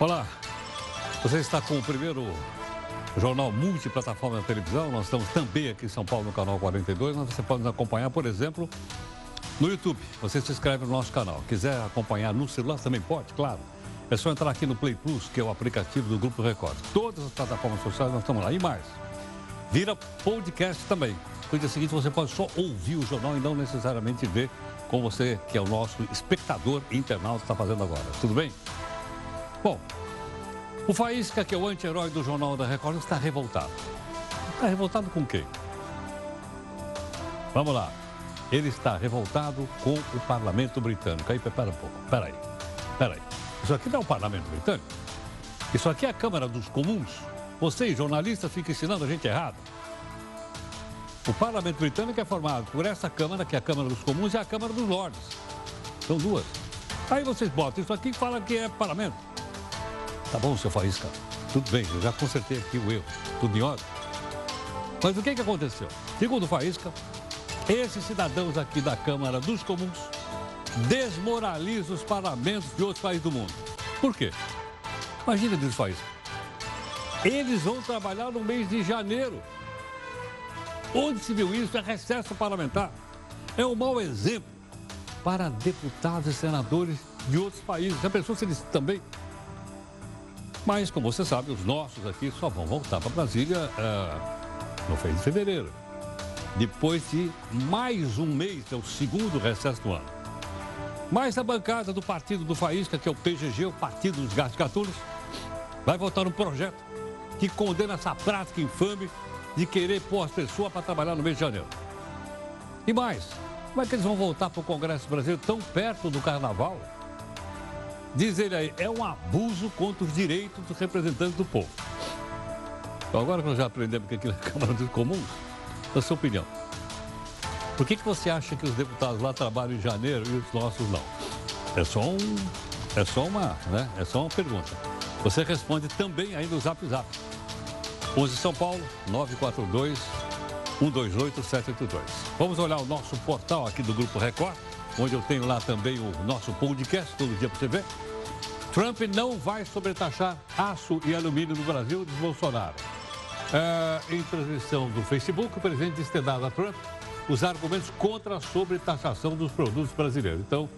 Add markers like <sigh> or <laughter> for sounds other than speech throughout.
Olá, você está com o primeiro jornal multiplataforma da televisão. Nós estamos também aqui em São Paulo no canal 42. Mas você pode nos acompanhar, por exemplo, no YouTube. Você se inscreve no nosso canal. Quiser acompanhar no celular também pode, claro. É só entrar aqui no Play Plus, que é o aplicativo do Grupo Record. Todas as plataformas sociais nós estamos lá. E mais, vira podcast também. No dia seguinte você pode só ouvir o jornal e não necessariamente ver com você, que é o nosso espectador internauta, está fazendo agora. Tudo bem? Bom, o Faísca, que é o anti-herói do Jornal da Record, está revoltado. Está revoltado com quem? Vamos lá. Ele está revoltado com o parlamento britânico. Aí, pera um pouco. Pera aí. Pera aí. Isso aqui não é o parlamento britânico. Isso aqui é a Câmara dos Comuns. Vocês, jornalistas, ficam ensinando a gente errado. O parlamento britânico é formado por essa Câmara, que é a Câmara dos Comuns, e a Câmara dos Lordes. São duas. Aí vocês botam isso aqui e falam que é parlamento. Tá bom, seu Faísca. Tudo bem, eu já consertei aqui o erro. Tudo em ordem. Mas o que, que aconteceu? Segundo o Faísca, esses cidadãos aqui da Câmara dos Comuns desmoralizam os parlamentos de outros países do mundo. Por quê? Imagina, diz o Faísca. Eles vão trabalhar no mês de janeiro. Onde se viu isso é recesso parlamentar. É um mau exemplo para deputados e senadores de outros países. Já pensou se eles também mas, como você sabe, os nossos aqui só vão voltar para Brasília uh, no fim de fevereiro. Depois de mais um mês, é o segundo recesso do ano. Mas a bancada do partido do Faísca, que é o PGG, o Partido dos Gastos Gatunos, vai votar um projeto que condena essa prática infame de querer pôr as pessoas para trabalhar no mês de janeiro. E mais, como é que eles vão voltar para o Congresso Brasileiro tão perto do Carnaval? Diz ele aí, é um abuso contra os direitos dos representantes do povo. Então, agora que nós já aprendemos que aquilo é Câmara dos Comuns, a sua opinião. Por que, que você acha que os deputados lá trabalham em janeiro e os nossos não? É só um. É só uma, né? É só uma pergunta. Você responde também aí no Zap Zap. 11 São Paulo, 942 128 782. Vamos olhar o nosso portal aqui do Grupo Record onde eu tenho lá também o nosso podcast, todo dia para você ver. Trump não vai sobretaxar aço e alumínio no Brasil, diz Bolsonaro. É, em transmissão do Facebook, o presidente disse ter dado a Trump os argumentos contra a sobretaxação dos produtos brasileiros. Então,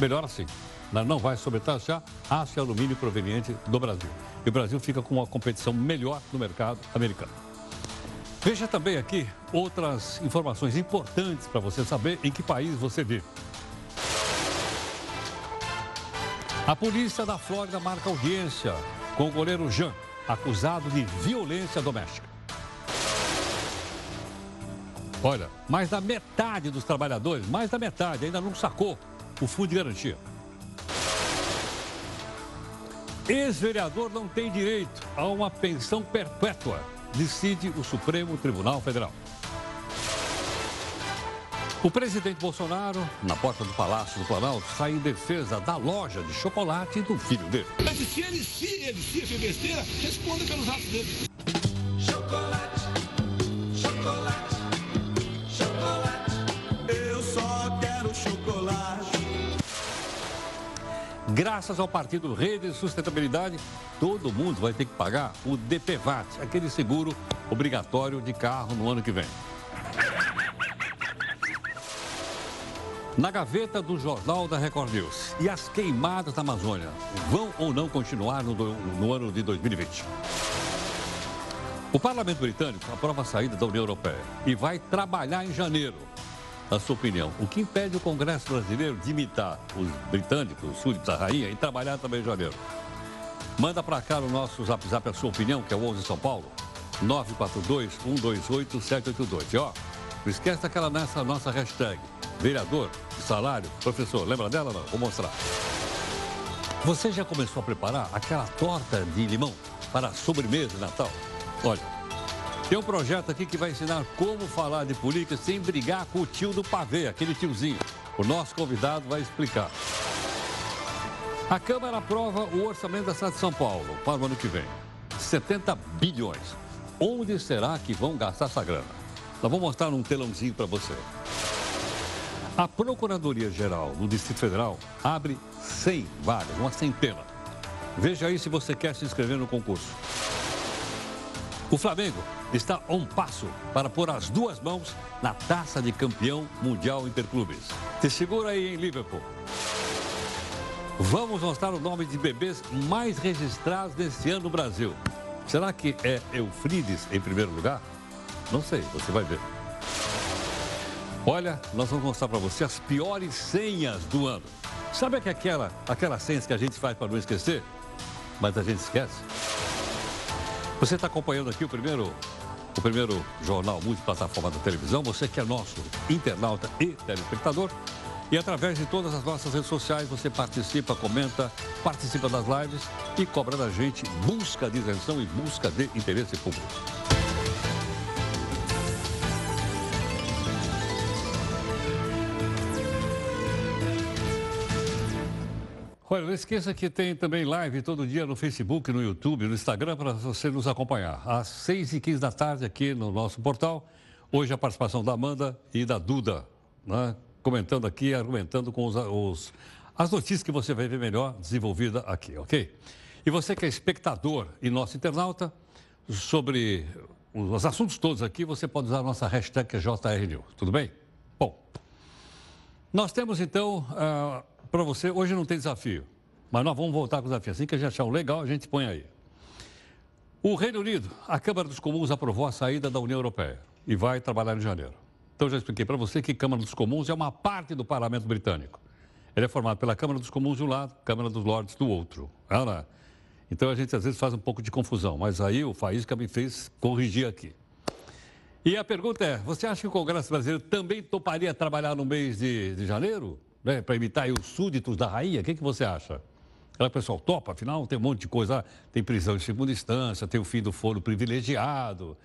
melhor assim. Não vai sobretaxar aço e alumínio proveniente do Brasil. E o Brasil fica com uma competição melhor no mercado americano. Veja também aqui outras informações importantes para você saber em que país você vive. A polícia da Flórida marca audiência com o goleiro Jean, acusado de violência doméstica. Olha, mais da metade dos trabalhadores, mais da metade, ainda não sacou o fundo de garantia. Ex-vereador não tem direito a uma pensão perpétua, decide o Supremo Tribunal Federal. O presidente Bolsonaro, na porta do Palácio do Planalto, sai em defesa da loja de chocolate do filho dele. Mas se ele se ele se fez besteira, responda pelos atos dele. Chocolate, chocolate, chocolate. Eu só quero chocolate. Graças ao partido Rede de Sustentabilidade, todo mundo vai ter que pagar o DPVAT, aquele seguro obrigatório de carro no ano que vem. Na gaveta do Jornal da Record News. E as queimadas da Amazônia vão ou não continuar no, no ano de 2020? O parlamento britânico aprova a saída da União Europeia e vai trabalhar em janeiro. Na sua opinião, o que impede o Congresso brasileiro de imitar os britânicos, os súditos da rainha, e trabalhar também em janeiro? Manda para cá no nosso zap zap a sua opinião, que é o 11 São Paulo, 942 128 782. E ó, não esquece daquela nessa nossa hashtag, vereador, salário, professor, lembra dela não? Vou mostrar. Você já começou a preparar aquela torta de limão para a sobremesa de Natal? Olha, tem um projeto aqui que vai ensinar como falar de política sem brigar com o tio do pavê, aquele tiozinho. O nosso convidado vai explicar. A Câmara aprova o orçamento da cidade de São Paulo para o ano que vem. 70 bilhões. Onde será que vão gastar essa grana? Nós vamos mostrar num telãozinho para você. A Procuradoria-Geral do Distrito Federal abre 100 vagas, uma centena, Veja aí se você quer se inscrever no concurso. O Flamengo está a um passo para pôr as duas mãos na taça de campeão mundial interclubes. Te segura aí em Liverpool. Vamos mostrar o nome de bebês mais registrados desse ano no Brasil. Será que é Eufrides em primeiro lugar? Não sei, você vai ver. Olha, nós vamos mostrar para você as piores senhas do ano. Sabe que aquela, aquelas senhas que a gente faz para não esquecer, mas a gente esquece? Você está acompanhando aqui o primeiro, o primeiro jornal multiplataforma da televisão, você que é nosso internauta e telespectador. E através de todas as nossas redes sociais você participa, comenta, participa das lives e cobra da gente busca de isenção e busca de interesse público. Olha, não esqueça que tem também live todo dia no Facebook, no YouTube, no Instagram, para você nos acompanhar. Às 6 e 15 da tarde aqui no nosso portal. Hoje a participação da Amanda e da Duda, né? comentando aqui, argumentando com os, os, as notícias que você vai ver melhor desenvolvida aqui, ok? E você que é espectador e nosso internauta, sobre os assuntos todos aqui, você pode usar a nossa hashtag JRNews, tudo bem? Bom, nós temos então... Uh, para você, hoje não tem desafio, mas nós vamos voltar com o desafio. Assim que a gente achar um legal, a gente põe aí. O Reino Unido, a Câmara dos Comuns aprovou a saída da União Europeia e vai trabalhar em janeiro. Então, já expliquei para você que Câmara dos Comuns é uma parte do Parlamento Britânico. Ele é formado pela Câmara dos Comuns de um lado, Câmara dos Lordes do outro. É, então, a gente às vezes faz um pouco de confusão, mas aí o Faísca me fez corrigir aqui. E a pergunta é: você acha que o Congresso Brasileiro também toparia trabalhar no mês de, de janeiro? Né, para imitar os súditos da rainha, o que, que você acha? Ela, pessoal, topa, afinal tem um monte de coisa, tem prisão de segunda instância, tem o fim do foro privilegiado,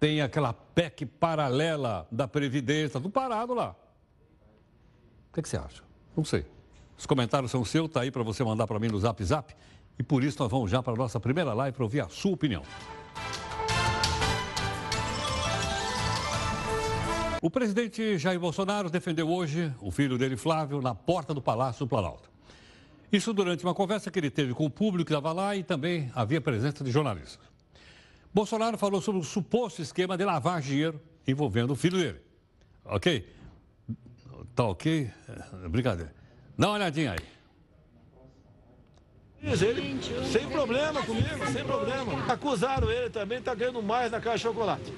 tem aquela PEC paralela da Previdência, tudo parado lá. O que, que você acha? Não sei. Os comentários são seus, tá aí para você mandar para mim no Zap Zap. E por isso nós vamos já para a nossa primeira live para ouvir a sua opinião. O presidente Jair Bolsonaro defendeu hoje o filho dele, Flávio, na porta do Palácio do Planalto. Isso durante uma conversa que ele teve com o público que estava lá e também havia presença de jornalistas. Bolsonaro falou sobre o suposto esquema de lavar dinheiro envolvendo o filho dele. Ok? Tá ok? É, brincadeira. Dá uma olhadinha aí. Ele, sem problema comigo, sem problema. Acusaram ele também, está ganhando mais na Caixa de Chocolate.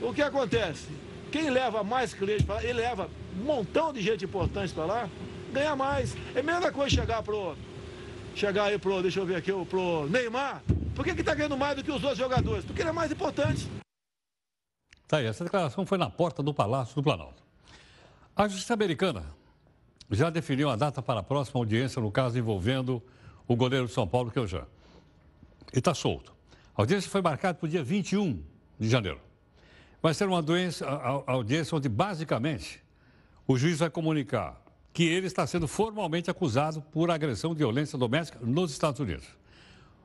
O que acontece? Quem leva mais clientes para lá, ele leva um montão de gente importante para lá, ganha mais. É a mesma coisa chegar pro. Chegar aí pro, deixa eu ver aqui, pro Neymar. Por que, que tá ganhando mais do que os outros jogadores? Porque ele é mais importante. Tá aí, essa declaração foi na porta do Palácio do Planalto. A Justiça Americana já definiu a data para a próxima audiência no caso envolvendo o goleiro de São Paulo, Jean. E está solto. A audiência foi marcada para o dia 21 de janeiro. Vai ser uma doença, audiência onde, basicamente, o juiz vai comunicar que ele está sendo formalmente acusado por agressão de violência doméstica nos Estados Unidos.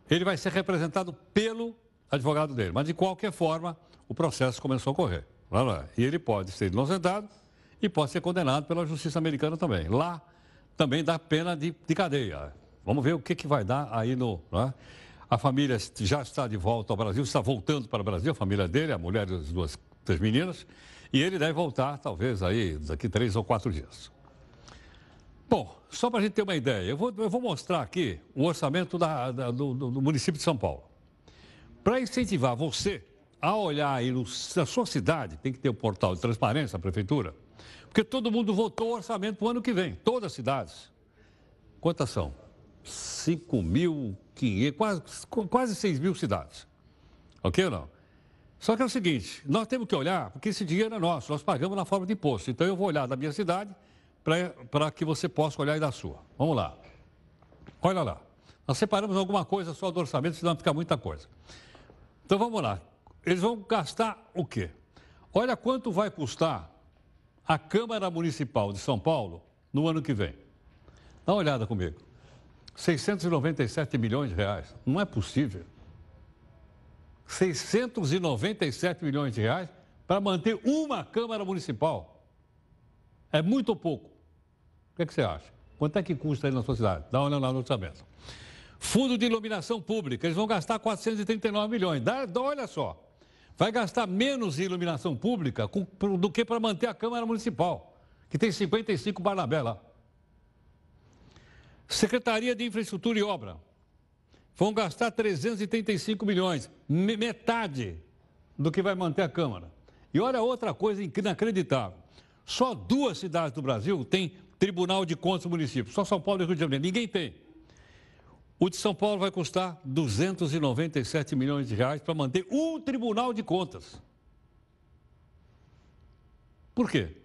Ele vai ser representado pelo advogado dele, mas de qualquer forma, o processo começou a correr. E ele pode ser inocentado e pode ser condenado pela justiça americana também. Lá também dá pena de, de cadeia. Vamos ver o que, que vai dar aí no. É? A família já está de volta ao Brasil, está voltando para o Brasil, a família dele, a mulher e as duas das meninas, e ele deve voltar, talvez, aí daqui três ou quatro dias. Bom, só para a gente ter uma ideia, eu vou, eu vou mostrar aqui o orçamento da, da, do, do, município de São Paulo. Para incentivar você a olhar aí no, na sua cidade, tem que ter o portal de transparência, a prefeitura, porque todo mundo votou o orçamento para o ano que vem, todas as cidades. Quantas são? 5.500, quase, quase 6 mil cidades. Ok ou não? Só que é o seguinte, nós temos que olhar, porque esse dinheiro é nosso, nós pagamos na forma de imposto. Então eu vou olhar da minha cidade para que você possa olhar da sua. Vamos lá. Olha lá. Nós separamos alguma coisa só do orçamento, senão fica muita coisa. Então vamos lá. Eles vão gastar o quê? Olha quanto vai custar a Câmara Municipal de São Paulo no ano que vem. Dá uma olhada comigo. 697 milhões de reais. Não é possível. 697 milhões de reais para manter uma Câmara Municipal. É muito ou pouco? O que, é que você acha? Quanto é que custa aí na sua cidade? Dá uma olhada no orçamento. Fundo de iluminação pública, eles vão gastar 439 milhões. Dá, olha só, vai gastar menos em iluminação pública do que para manter a Câmara Municipal, que tem 55 Barnabé lá. Secretaria de Infraestrutura e Obra, vão gastar 335 milhões, metade do que vai manter a Câmara. E olha outra coisa inacreditável. Só duas cidades do Brasil têm Tribunal de Contas do município. Só São Paulo e Rio de Janeiro. Ninguém tem. O de São Paulo vai custar 297 milhões de reais para manter um Tribunal de Contas. Por quê?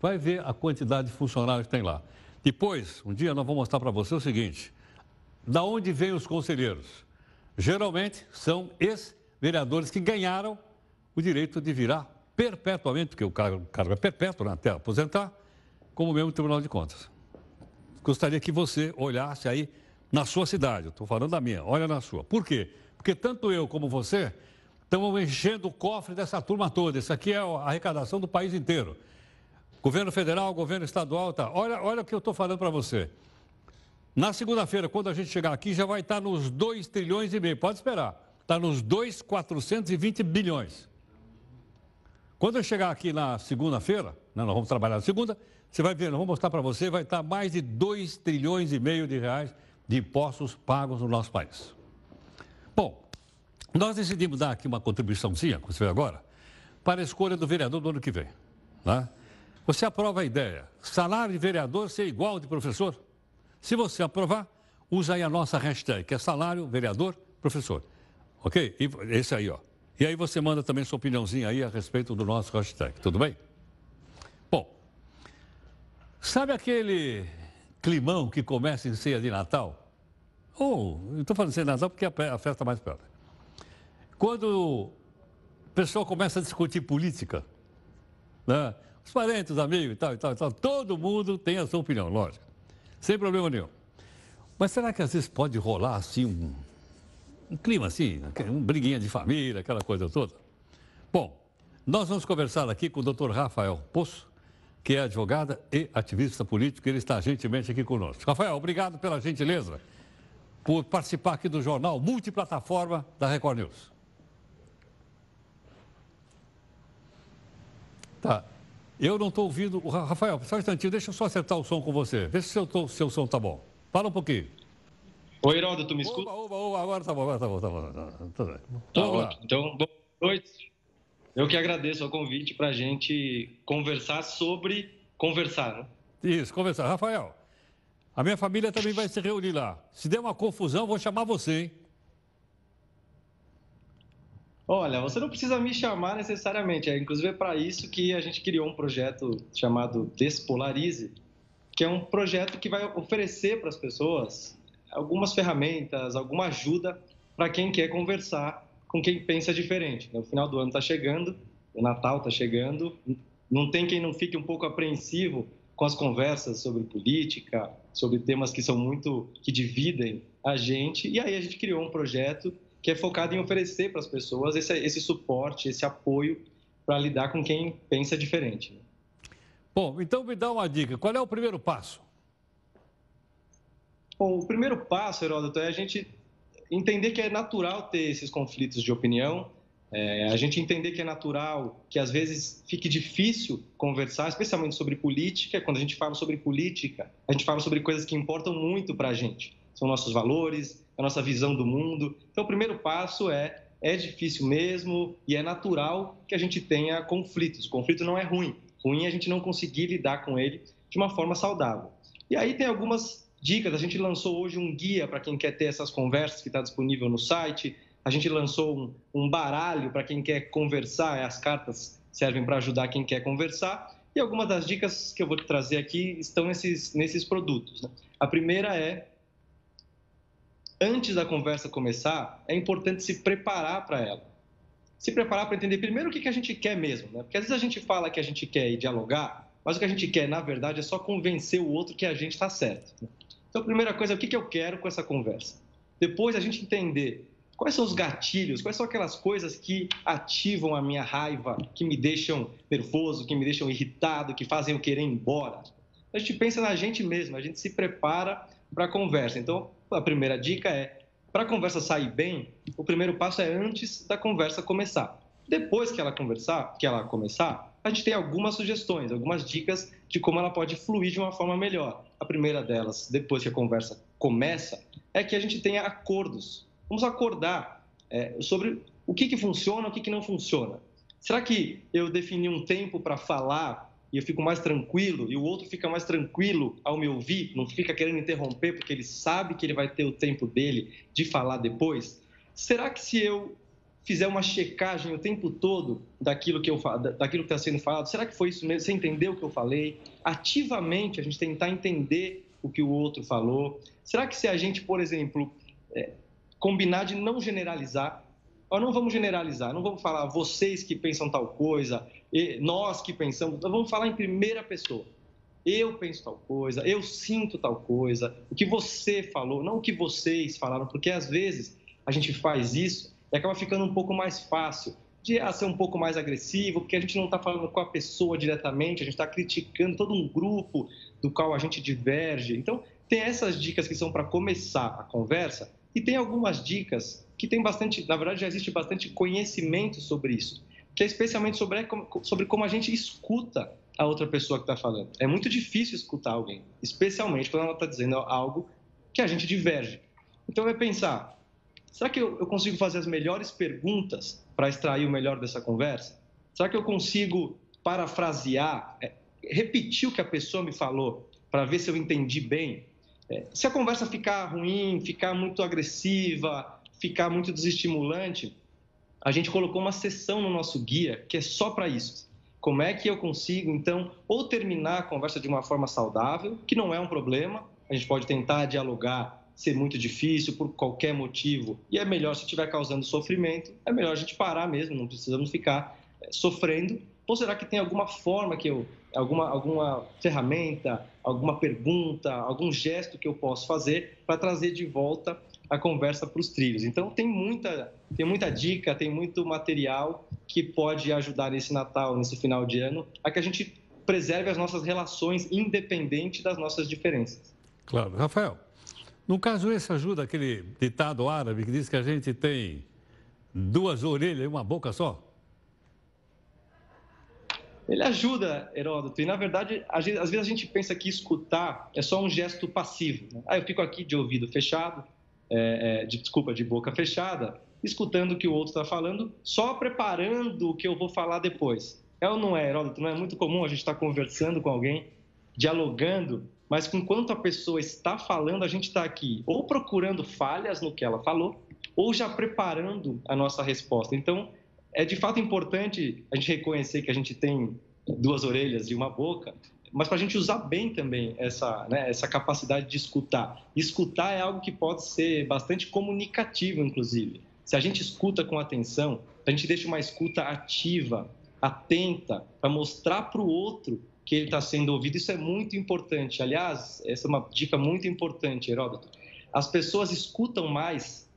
Vai ver a quantidade de funcionários que tem lá. Depois, um dia nós vamos mostrar para você o seguinte: da onde vêm os conselheiros? Geralmente são ex-vereadores que ganharam o direito de virar perpetuamente, porque o cargo, é perpétuo né, até aposentar, como mesmo Tribunal de Contas. Gostaria que você olhasse aí na sua cidade, estou falando da minha, olha na sua. Por quê? Porque tanto eu como você estamos enchendo o cofre dessa turma toda. Isso aqui é a arrecadação do país inteiro. Governo federal, governo estadual, tá. Olha, olha o que eu estou falando para você. Na segunda-feira, quando a gente chegar aqui, já vai estar nos 2 trilhões e meio. Pode esperar. Está nos 2,420 bilhões. Quando eu chegar aqui na segunda-feira, né, nós vamos trabalhar na segunda, você vai ver, nós vamos mostrar para você, vai estar mais de 2 trilhões e meio de reais de impostos pagos no nosso país. Bom, nós decidimos dar aqui uma contribuiçãozinha, como você vê agora, para a escolha do vereador do ano que vem. Né? Você aprova a ideia, salário de vereador ser igual de professor? Se você aprovar, usa aí a nossa hashtag, que é salário, vereador, professor. Ok? E esse aí, ó. E aí você manda também sua opiniãozinha aí a respeito do nosso hashtag, tudo bem? Bom, sabe aquele climão que começa em ceia de Natal? Ou, oh, estou falando ceia de Natal porque a festa mais perto. Quando o pessoal começa a discutir política, né? Os parentes, os amigos e tal, e tal, e tal, todo mundo tem a sua opinião, lógico sem problema nenhum. Mas será que às vezes pode rolar assim um, um clima assim, um briguinha de família, aquela coisa toda? Bom, nós vamos conversar aqui com o doutor Rafael Poço, que é advogada e ativista político, ele está gentilmente aqui conosco. Rafael, obrigado pela gentileza por participar aqui do jornal multiplataforma da Record News. Tá. Eu não estou ouvindo. Rafael, só um instantinho, deixa eu só acertar o som com você. Vê se seu, tô, seu som tá bom. Fala um pouquinho. Oi, Heraldo, tu me escuta? Oba, oba, oba, agora tá bom, agora tá bom, tá bom. Tá, tá, tá ótimo. Então, boa noite. Eu que agradeço o convite para a gente conversar sobre conversar, né? Isso, conversar. Rafael, a minha família também vai se reunir lá. Se der uma confusão, vou chamar você, hein? Olha, você não precisa me chamar necessariamente. É inclusive é para isso que a gente criou um projeto chamado Despolarize, que é um projeto que vai oferecer para as pessoas algumas ferramentas, alguma ajuda para quem quer conversar com quem pensa diferente. O final do ano está chegando, o Natal está chegando, não tem quem não fique um pouco apreensivo com as conversas sobre política, sobre temas que são muito que dividem a gente. E aí a gente criou um projeto que é focado em oferecer para as pessoas esse, esse suporte, esse apoio para lidar com quem pensa diferente. Bom, então me dá uma dica. Qual é o primeiro passo? Bom, o primeiro passo, Heródoto, é a gente entender que é natural ter esses conflitos de opinião, é, a gente entender que é natural que às vezes fique difícil conversar, especialmente sobre política. Quando a gente fala sobre política, a gente fala sobre coisas que importam muito para a gente. São nossos valores, a nossa visão do mundo. Então, o primeiro passo é é difícil mesmo e é natural que a gente tenha conflitos. O conflito não é ruim. Ruim é a gente não conseguir lidar com ele de uma forma saudável. E aí tem algumas dicas. A gente lançou hoje um guia para quem quer ter essas conversas que está disponível no site. A gente lançou um, um baralho para quem quer conversar. As cartas servem para ajudar quem quer conversar. E algumas das dicas que eu vou te trazer aqui estão nesses, nesses produtos. Né? A primeira é antes da conversa começar, é importante se preparar para ela. Se preparar para entender primeiro o que, que a gente quer mesmo, né? Porque às vezes a gente fala que a gente quer dialogar, mas o que a gente quer, na verdade, é só convencer o outro que a gente está certo. Né? Então, a primeira coisa é o que, que eu quero com essa conversa. Depois, a gente entender quais são os gatilhos, quais são aquelas coisas que ativam a minha raiva, que me deixam nervoso, que me deixam irritado, que fazem eu querer ir embora. A gente pensa na gente mesmo, a gente se prepara para a conversa. Então, a primeira dica é: para a conversa sair bem, o primeiro passo é antes da conversa começar. Depois que ela conversar, que ela começar, a gente tem algumas sugestões, algumas dicas de como ela pode fluir de uma forma melhor. A primeira delas, depois que a conversa começa, é que a gente tenha acordos. Vamos acordar é, sobre o que, que funciona, o que, que não funciona. Será que eu defini um tempo para falar e eu fico mais tranquilo e o outro fica mais tranquilo ao me ouvir, não fica querendo interromper porque ele sabe que ele vai ter o tempo dele de falar depois? Será que se eu fizer uma checagem o tempo todo daquilo que eu daquilo que está sendo falado, será que foi isso mesmo? Você entendeu o que eu falei? Ativamente a gente tentar entender o que o outro falou. Será que se a gente, por exemplo, é, combinar de não generalizar, nós não vamos generalizar, não vamos falar vocês que pensam tal coisa, nós que pensamos, nós vamos falar em primeira pessoa. Eu penso tal coisa, eu sinto tal coisa, o que você falou, não o que vocês falaram, porque às vezes a gente faz isso e acaba ficando um pouco mais fácil de ser um pouco mais agressivo, porque a gente não está falando com a pessoa diretamente, a gente está criticando todo um grupo do qual a gente diverge. Então, tem essas dicas que são para começar a conversa e tem algumas dicas que tem bastante, na verdade já existe bastante conhecimento sobre isso, que é especialmente sobre, sobre como a gente escuta a outra pessoa que está falando. É muito difícil escutar alguém, especialmente quando ela está dizendo algo que a gente diverge. Então é pensar, será que eu, eu consigo fazer as melhores perguntas para extrair o melhor dessa conversa? Será que eu consigo parafrasear, é, repetir o que a pessoa me falou para ver se eu entendi bem? É, se a conversa ficar ruim, ficar muito agressiva, ficar muito desestimulante, a gente colocou uma sessão no nosso guia que é só para isso. Como é que eu consigo, então, ou terminar a conversa de uma forma saudável, que não é um problema, a gente pode tentar dialogar, ser muito difícil por qualquer motivo, e é melhor se estiver causando sofrimento, é melhor a gente parar mesmo, não precisamos ficar é, sofrendo. Ou será que tem alguma forma que eu alguma, alguma ferramenta, alguma pergunta, algum gesto que eu posso fazer para trazer de volta a conversa para os trilhos. Então tem muita, tem muita dica, tem muito material que pode ajudar nesse Natal, nesse final de ano, a que a gente preserve as nossas relações independente das nossas diferenças. Claro. Rafael, no caso esse ajuda aquele ditado árabe que diz que a gente tem duas orelhas e uma boca só? Ele ajuda, Heródoto, e na verdade, às vezes a gente pensa que escutar é só um gesto passivo. Né? Ah, eu fico aqui de ouvido fechado, é, é, de, desculpa, de boca fechada, escutando o que o outro está falando, só preparando o que eu vou falar depois. É ou não é, Heródoto? Não é muito comum a gente estar tá conversando com alguém, dialogando, mas enquanto a pessoa está falando, a gente está aqui ou procurando falhas no que ela falou, ou já preparando a nossa resposta. Então, é de fato importante a gente reconhecer que a gente tem duas orelhas e uma boca, mas para a gente usar bem também essa, né, essa capacidade de escutar. Escutar é algo que pode ser bastante comunicativo, inclusive. Se a gente escuta com atenção, a gente deixa uma escuta ativa, atenta, para mostrar para o outro que ele está sendo ouvido, isso é muito importante. Aliás, essa é uma dica muito importante, Heródoto. As pessoas escutam mais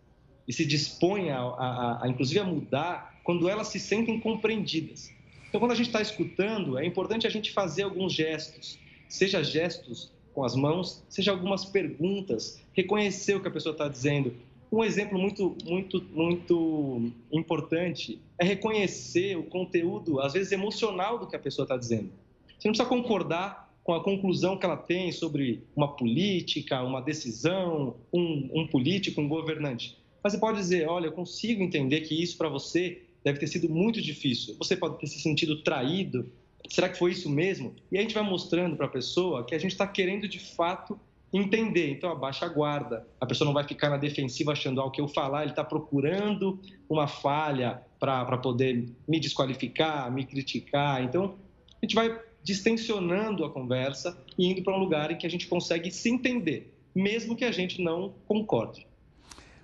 e se dispõem, a, a, a inclusive, a mudar quando elas se sentem compreendidas. Então, quando a gente está escutando, é importante a gente fazer alguns gestos, seja gestos com as mãos, seja algumas perguntas, reconhecer o que a pessoa está dizendo. Um exemplo muito, muito, muito importante é reconhecer o conteúdo, às vezes emocional, do que a pessoa está dizendo. Você não precisa concordar com a conclusão que ela tem sobre uma política, uma decisão, um, um político, um governante. Mas você pode dizer: olha, eu consigo entender que isso para você deve ter sido muito difícil. Você pode ter se sentido traído. Será que foi isso mesmo? E a gente vai mostrando para a pessoa que a gente está querendo de fato entender. Então, abaixa a guarda. A pessoa não vai ficar na defensiva achando ah, o que eu falar, ele está procurando uma falha para poder me desqualificar, me criticar. Então, a gente vai distensionando a conversa e indo para um lugar em que a gente consegue se entender, mesmo que a gente não concorde.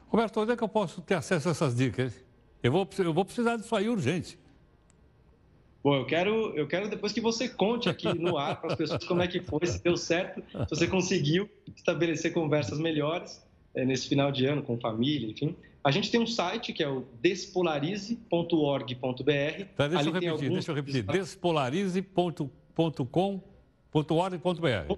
Roberto, onde é que eu posso ter acesso a essas dicas? Eu vou, eu vou precisar disso aí urgente. Bom, eu quero, eu quero depois que você conte aqui no ar para as pessoas como é que foi, se deu certo, se você conseguiu estabelecer conversas melhores é, nesse final de ano com família, enfim. A gente tem um site que é o despolarize.org.br. Tá, deixa, eu repetir, alguns... deixa eu repetir, despolarize.com.org.br.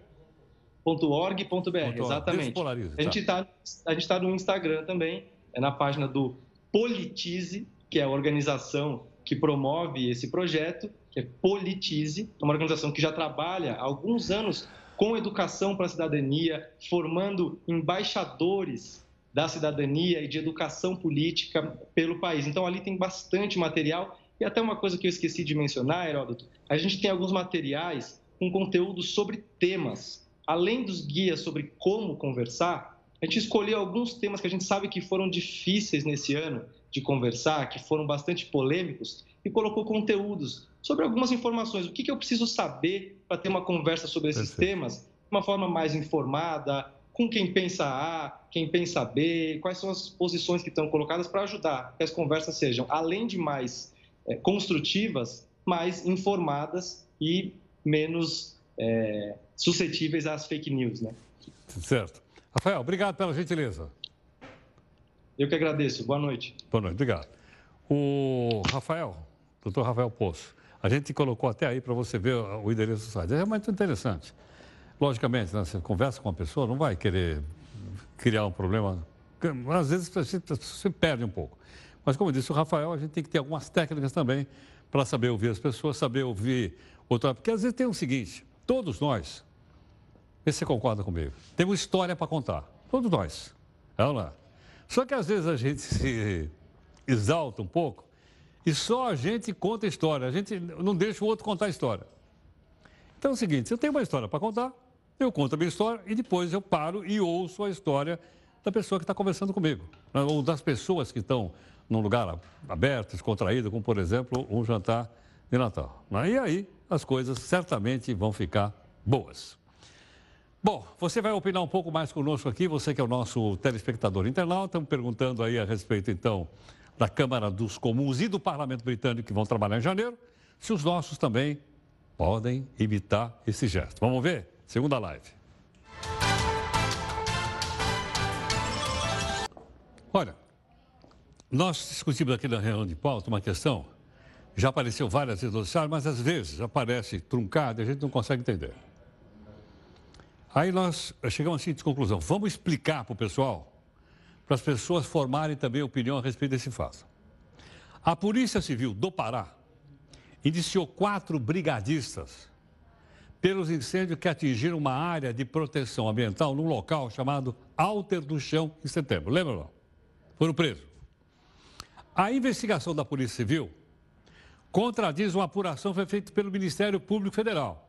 .org.br, exatamente. A gente está a gente tá no Instagram também, é na página do Politize, que é a organização que promove esse projeto, que é Politize, é uma organização que já trabalha há alguns anos com educação para a cidadania, formando embaixadores da cidadania e de educação política pelo país. Então ali tem bastante material e até uma coisa que eu esqueci de mencionar, Heródoto, a gente tem alguns materiais com conteúdo sobre temas. Além dos guias sobre como conversar, a gente escolheu alguns temas que a gente sabe que foram difíceis nesse ano de conversar, que foram bastante polêmicos, e colocou conteúdos sobre algumas informações. O que, eu preciso saber para ter uma conversa sobre esses Perfeito. temas de uma forma mais informada, com quem pensa A, quem pensa B, quais são as posições que estão colocadas para ajudar que as conversas sejam, além de mais é, construtivas, mais informadas e menos é, suscetíveis às fake news. Né? Certo. Rafael, obrigado pela gentileza. Eu que agradeço. Boa noite. Boa noite, obrigado. O Rafael, doutor Rafael Poço, a gente colocou até aí para você ver o endereço do site. É muito interessante. Logicamente, né, você conversa com uma pessoa, não vai querer criar um problema. Às vezes você, você perde um pouco. Mas, como disse o Rafael, a gente tem que ter algumas técnicas também para saber ouvir as pessoas, saber ouvir outra. Porque às vezes tem o seguinte: todos nós, vê se você concorda comigo, temos história para contar. Todos nós. Não é? Só que às vezes a gente se exalta um pouco e só a gente conta a história, a gente não deixa o outro contar a história. Então é o seguinte: se eu tenho uma história para contar, eu conto a minha história e depois eu paro e ouço a história da pessoa que está conversando comigo, ou das pessoas que estão num lugar aberto, descontraído, como por exemplo um jantar de Natal. E aí as coisas certamente vão ficar boas. Bom, você vai opinar um pouco mais conosco aqui, você que é o nosso telespectador internauta, estamos perguntando aí a respeito então da Câmara dos Comuns e do Parlamento Britânico que vão trabalhar em janeiro, se os nossos também podem imitar esse gesto. Vamos ver? Segunda live. Olha, nós discutimos aqui na reunião de pauta uma questão, já apareceu várias vezes no mas às vezes aparece truncada e a gente não consegue entender. Aí nós chegamos à seguinte conclusão: vamos explicar para o pessoal para as pessoas formarem também opinião a respeito desse fato. A Polícia Civil do Pará indiciou quatro brigadistas pelos incêndios que atingiram uma área de proteção ambiental num local chamado Alter do Chão, em setembro. Lembra não? Foram presos. A investigação da Polícia Civil contradiz uma apuração que foi feita pelo Ministério Público Federal,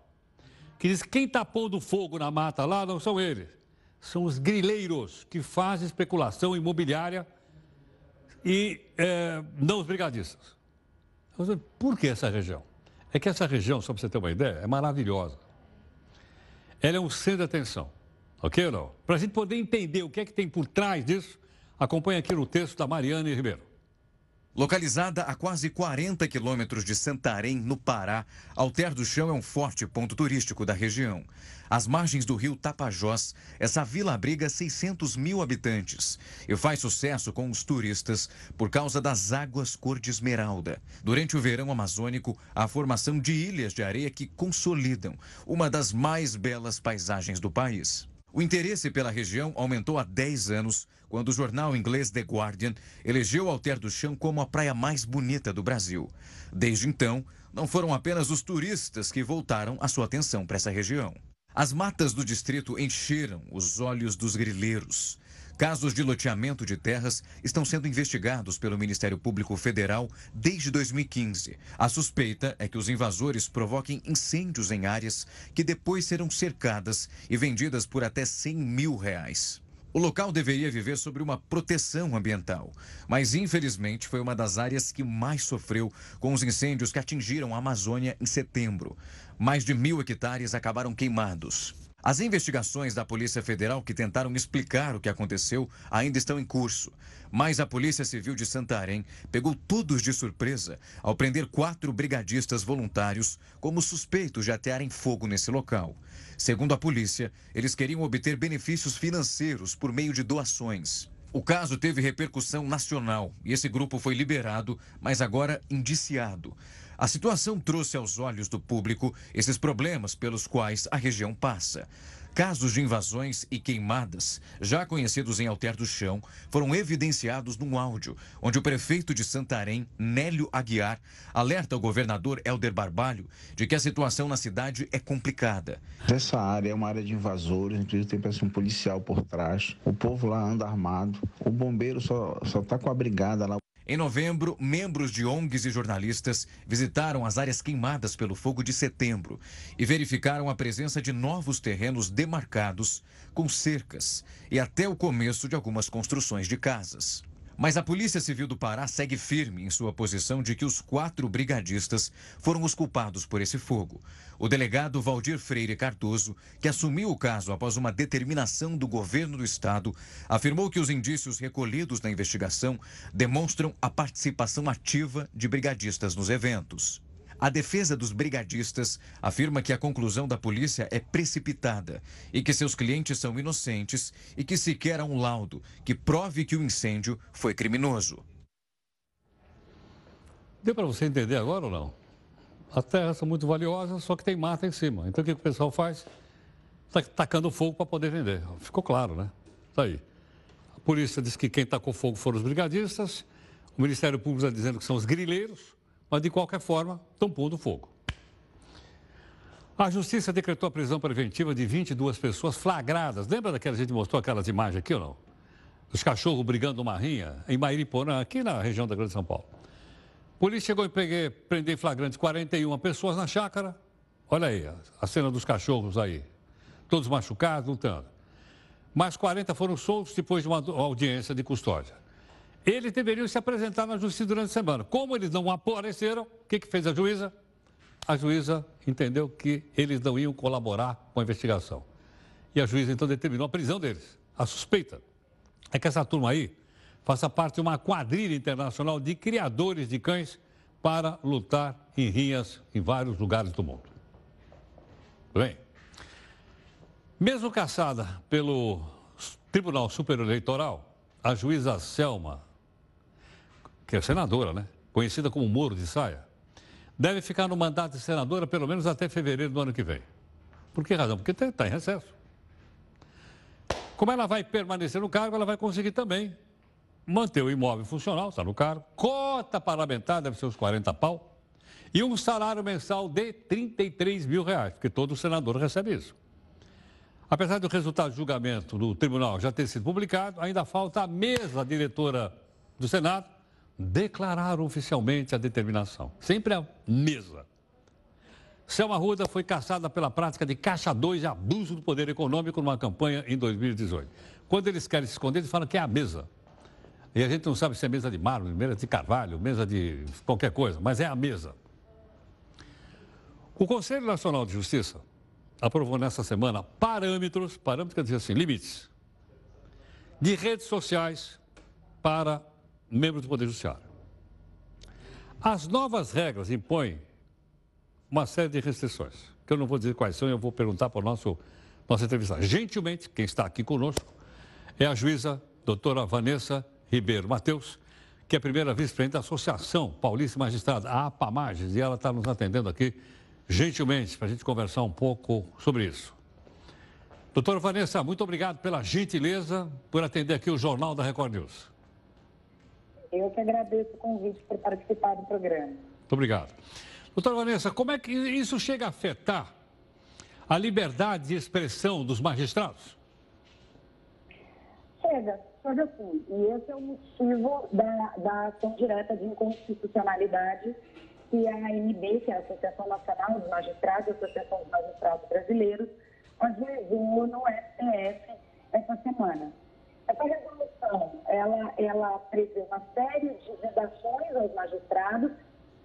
que diz que quem está pondo fogo na mata lá não são eles, são os grileiros que fazem especulação imobiliária e é, não os brigadistas. Por que essa região? É que essa região, só para você ter uma ideia, é maravilhosa. Ela é um centro de atenção, ok ou não? Para a gente poder entender o que é que tem por trás disso, acompanhe aqui no texto da Mariane Ribeiro. Localizada a quase 40 quilômetros de Santarém, no Pará, Alter do Chão é um forte ponto turístico da região. Às margens do rio Tapajós, essa vila abriga 600 mil habitantes e faz sucesso com os turistas por causa das águas cor de esmeralda. Durante o verão amazônico, há a formação de ilhas de areia que consolidam uma das mais belas paisagens do país. O interesse pela região aumentou há 10 anos, quando o jornal inglês The Guardian elegeu Alter do Chão como a praia mais bonita do Brasil. Desde então, não foram apenas os turistas que voltaram a sua atenção para essa região. As matas do distrito encheram os olhos dos grileiros. Casos de loteamento de terras estão sendo investigados pelo Ministério Público Federal desde 2015. A suspeita é que os invasores provoquem incêndios em áreas que depois serão cercadas e vendidas por até 100 mil reais. O local deveria viver sobre uma proteção ambiental, mas infelizmente foi uma das áreas que mais sofreu com os incêndios que atingiram a Amazônia em setembro. Mais de mil hectares acabaram queimados. As investigações da Polícia Federal que tentaram explicar o que aconteceu ainda estão em curso. Mas a Polícia Civil de Santarém pegou todos de surpresa ao prender quatro brigadistas voluntários como suspeitos de atearem fogo nesse local. Segundo a polícia, eles queriam obter benefícios financeiros por meio de doações. O caso teve repercussão nacional e esse grupo foi liberado, mas agora indiciado. A situação trouxe aos olhos do público esses problemas pelos quais a região passa. Casos de invasões e queimadas, já conhecidos em Alter do Chão, foram evidenciados num áudio, onde o prefeito de Santarém, Nélio Aguiar, alerta o governador Helder Barbalho de que a situação na cidade é complicada. Essa área é uma área de invasores, inclusive tem um policial por trás. O povo lá anda armado. O bombeiro só, só tá com a brigada lá. Em novembro, membros de ONGs e jornalistas visitaram as áreas queimadas pelo fogo de setembro e verificaram a presença de novos terrenos demarcados com cercas e até o começo de algumas construções de casas. Mas a Polícia Civil do Pará segue firme em sua posição de que os quatro brigadistas foram os culpados por esse fogo. O delegado Valdir Freire Cardoso, que assumiu o caso após uma determinação do governo do estado, afirmou que os indícios recolhidos na investigação demonstram a participação ativa de brigadistas nos eventos. A defesa dos brigadistas afirma que a conclusão da polícia é precipitada e que seus clientes são inocentes e que sequer há um laudo que prove que o incêndio foi criminoso. Deu para você entender agora ou não? As terras são muito valiosas, só que tem mata em cima. Então o que o pessoal faz? Está tacando fogo para poder vender. Ficou claro, né? Está aí. A polícia diz que quem tacou fogo foram os brigadistas. O Ministério Público está dizendo que são os grileiros mas de qualquer forma estão pondo fogo. A justiça decretou a prisão preventiva de 22 pessoas flagradas. Lembra daquela, gente mostrou aquelas imagens aqui ou não? Os cachorros brigando uma rinha em Mairiporã, aqui na região da Grande São Paulo. A polícia chegou a peguei, flagrante 41 pessoas na chácara. Olha aí, a cena dos cachorros aí. Todos machucados, lutando. Mais 40 foram soltos depois de uma audiência de custódia. Eles deveriam se apresentar na justiça durante a semana. Como eles não apareceram, o que, que fez a juíza? A juíza entendeu que eles não iam colaborar com a investigação. E a juíza então determinou a prisão deles. A suspeita é que essa turma aí faça parte de uma quadrilha internacional de criadores de cães para lutar em rinhas em vários lugares do mundo. Bem, mesmo caçada pelo Tribunal Superior Eleitoral, a juíza Selma que é senadora, né? Conhecida como Moro de Saia, deve ficar no mandato de senadora pelo menos até fevereiro do ano que vem. Por que razão? Porque está em recesso. Como ela vai permanecer no cargo, ela vai conseguir também manter o imóvel funcional, está no cargo, cota parlamentar, deve ser uns 40 pau, e um salário mensal de 33 mil reais, porque todo senador recebe isso. Apesar do resultado do julgamento do tribunal já ter sido publicado, ainda falta a mesa diretora do Senado declarar oficialmente a determinação. Sempre a mesa. Selma Ruda foi caçada pela prática de caixa 2 e abuso do poder econômico numa campanha em 2018. Quando eles querem se esconder, eles falam que é a mesa. E a gente não sabe se é mesa de mármore, mesa de carvalho, mesa de qualquer coisa, mas é a mesa. O Conselho Nacional de Justiça aprovou nessa semana parâmetros, parâmetros quer dizer assim, limites, de redes sociais para membros do Poder Judiciário. As novas regras impõem uma série de restrições, que eu não vou dizer quais são, eu vou perguntar para o nosso nossa entrevista. Gentilmente, quem está aqui conosco é a juíza doutora Vanessa Ribeiro Mateus, que é a primeira vice-presidente da Associação Paulista Magistrada, a APAMAGES, e ela está nos atendendo aqui gentilmente para a gente conversar um pouco sobre isso. Doutora Vanessa, muito obrigado pela gentileza por atender aqui o Jornal da Record News. Eu que agradeço o convite por participar do programa. Muito obrigado. Doutora Vanessa, como é que isso chega a afetar a liberdade de expressão dos magistrados? Chega, chega sim. E esse é o motivo da, da ação direta de inconstitucionalidade que a ANB, que é a Associação Nacional dos Magistrados, a Associação dos Magistrados Brasileiros, ajuizou no STF essa semana. Essa resolução, ela, ela prevê uma série de vedações aos magistrados,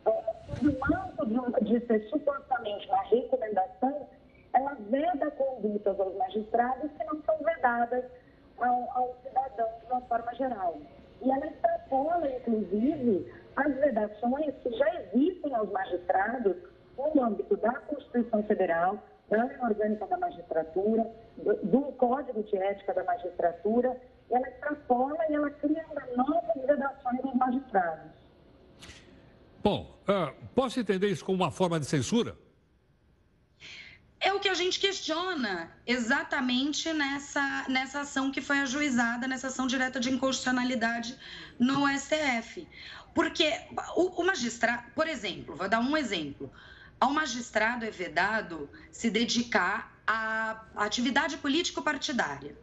sob o manto de, de ser supostamente uma recomendação, ela veda condutas aos magistrados que não são vedadas ao, ao cidadão de uma forma geral. E ela extrapola, inclusive, as vedações que já existem aos magistrados no âmbito da Constituição Federal, da Lei Orgânica da Magistratura, do, do Código de Ética da Magistratura, ela extrapola e ela cria novas vedações dos magistrados. Bom, uh, posso entender isso como uma forma de censura? é o que a gente questiona exatamente nessa, nessa ação que foi ajuizada, nessa ação direta de inconstitucionalidade no STF. Porque o, o magistrado, por exemplo, vou dar um exemplo. Ao magistrado é vedado se dedicar à atividade político-partidária.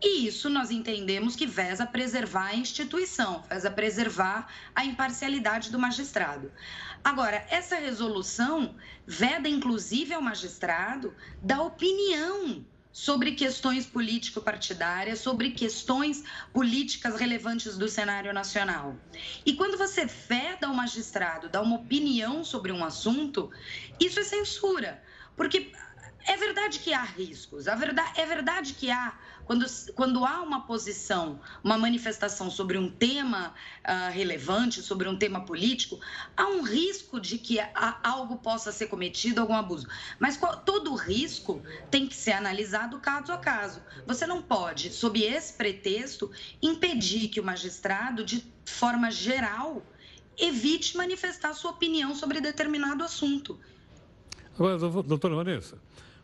E isso nós entendemos que vesa preservar a instituição, vesa preservar a imparcialidade do magistrado. Agora, essa resolução veda inclusive ao magistrado da opinião sobre questões político-partidárias, sobre questões políticas relevantes do cenário nacional. E quando você veda ao magistrado, dá uma opinião sobre um assunto, isso é censura. Porque é verdade que há riscos, a verdade, é verdade que há, quando, quando há uma posição, uma manifestação sobre um tema uh, relevante, sobre um tema político, há um risco de que algo possa ser cometido, algum abuso. Mas qual, todo risco tem que ser analisado caso a caso. Você não pode, sob esse pretexto, impedir que o magistrado, de forma geral, evite manifestar sua opinião sobre determinado assunto. Agora, doutora Vanessa,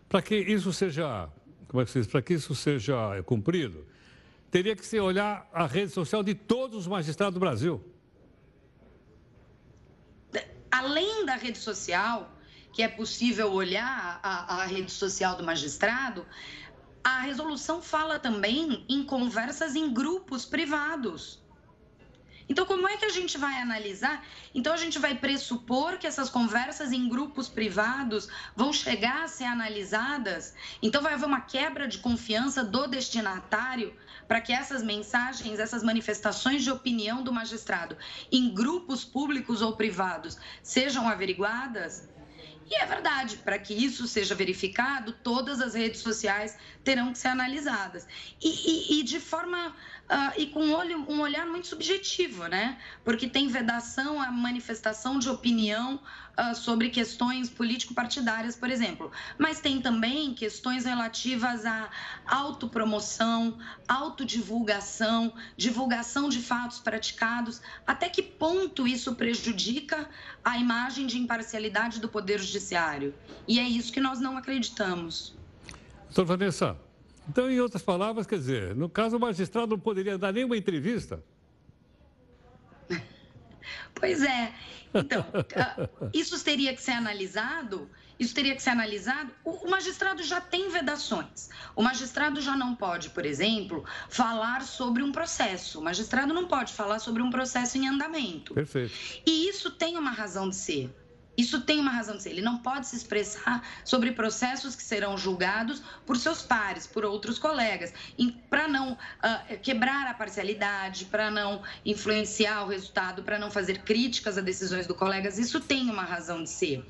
para que isso seja, como é que se diz, para que isso seja cumprido, teria que se olhar a rede social de todos os magistrados do Brasil. Além da rede social, que é possível olhar a, a rede social do magistrado, a resolução fala também em conversas em grupos privados. Então, como é que a gente vai analisar? Então, a gente vai pressupor que essas conversas em grupos privados vão chegar a ser analisadas. Então, vai haver uma quebra de confiança do destinatário para que essas mensagens, essas manifestações de opinião do magistrado em grupos públicos ou privados sejam averiguadas. E é verdade, para que isso seja verificado, todas as redes sociais terão que ser analisadas. E, e, e de forma uh, e com olho, um olhar muito subjetivo, né? Porque tem vedação à manifestação de opinião uh, sobre questões político-partidárias, por exemplo. Mas tem também questões relativas à autopromoção, autodivulgação, divulgação de fatos praticados. Até que ponto isso prejudica a imagem de imparcialidade do Poder Judiciário? E é isso que nós não acreditamos. Doutor Vanessa, então, em outras palavras, quer dizer, no caso, o magistrado não poderia dar nenhuma entrevista? Pois é. Então, <laughs> ah, isso teria que ser analisado. Isso teria que ser analisado. O, magistrado já tem vedações. O magistrado já não pode, por exemplo, falar sobre um processo. O magistrado não pode falar sobre um processo em andamento. Perfeito. E isso tem uma razão de ser. Isso tem uma razão de ser. Ele não pode se expressar sobre processos que serão julgados por seus pares, por outros colegas, para não uh, quebrar a parcialidade, para não influenciar o resultado, para não fazer críticas a decisões do colegas. Isso tem uma razão de ser.